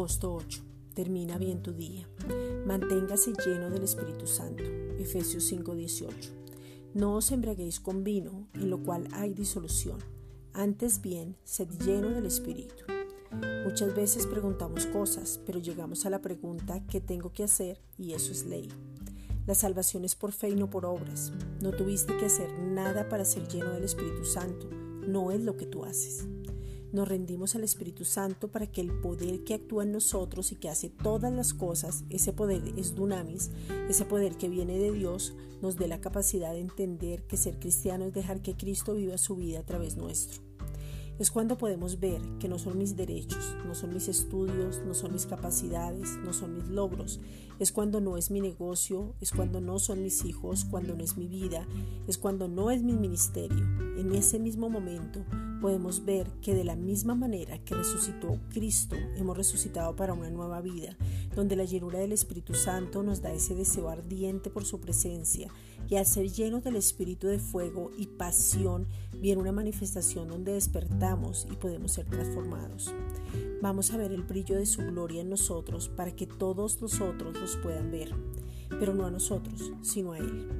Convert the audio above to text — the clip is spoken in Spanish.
Texto 8. Termina bien tu día. Manténgase lleno del Espíritu Santo. Efesios 5:18. No os embriaguéis con vino, en lo cual hay disolución. Antes bien, sed lleno del Espíritu. Muchas veces preguntamos cosas, pero llegamos a la pregunta ¿qué tengo que hacer? Y eso es ley. La salvación es por fe y no por obras. No tuviste que hacer nada para ser lleno del Espíritu Santo. No es lo que tú haces. Nos rendimos al Espíritu Santo para que el poder que actúa en nosotros y que hace todas las cosas, ese poder es dunamis, ese poder que viene de Dios, nos dé la capacidad de entender que ser cristiano es dejar que Cristo viva su vida a través nuestro. Es cuando podemos ver que no son mis derechos, no son mis estudios, no son mis capacidades, no son mis logros. Es cuando no es mi negocio, es cuando no son mis hijos, cuando no es mi vida, es cuando no es mi ministerio. En ese mismo momento podemos ver que de la misma manera que resucitó Cristo, hemos resucitado para una nueva vida, donde la llenura del Espíritu Santo nos da ese deseo ardiente por su presencia y al ser llenos del Espíritu de fuego y pasión, viene una manifestación donde despertamos y podemos ser transformados. Vamos a ver el brillo de su gloria en nosotros para que todos nosotros los puedan ver, pero no a nosotros, sino a Él.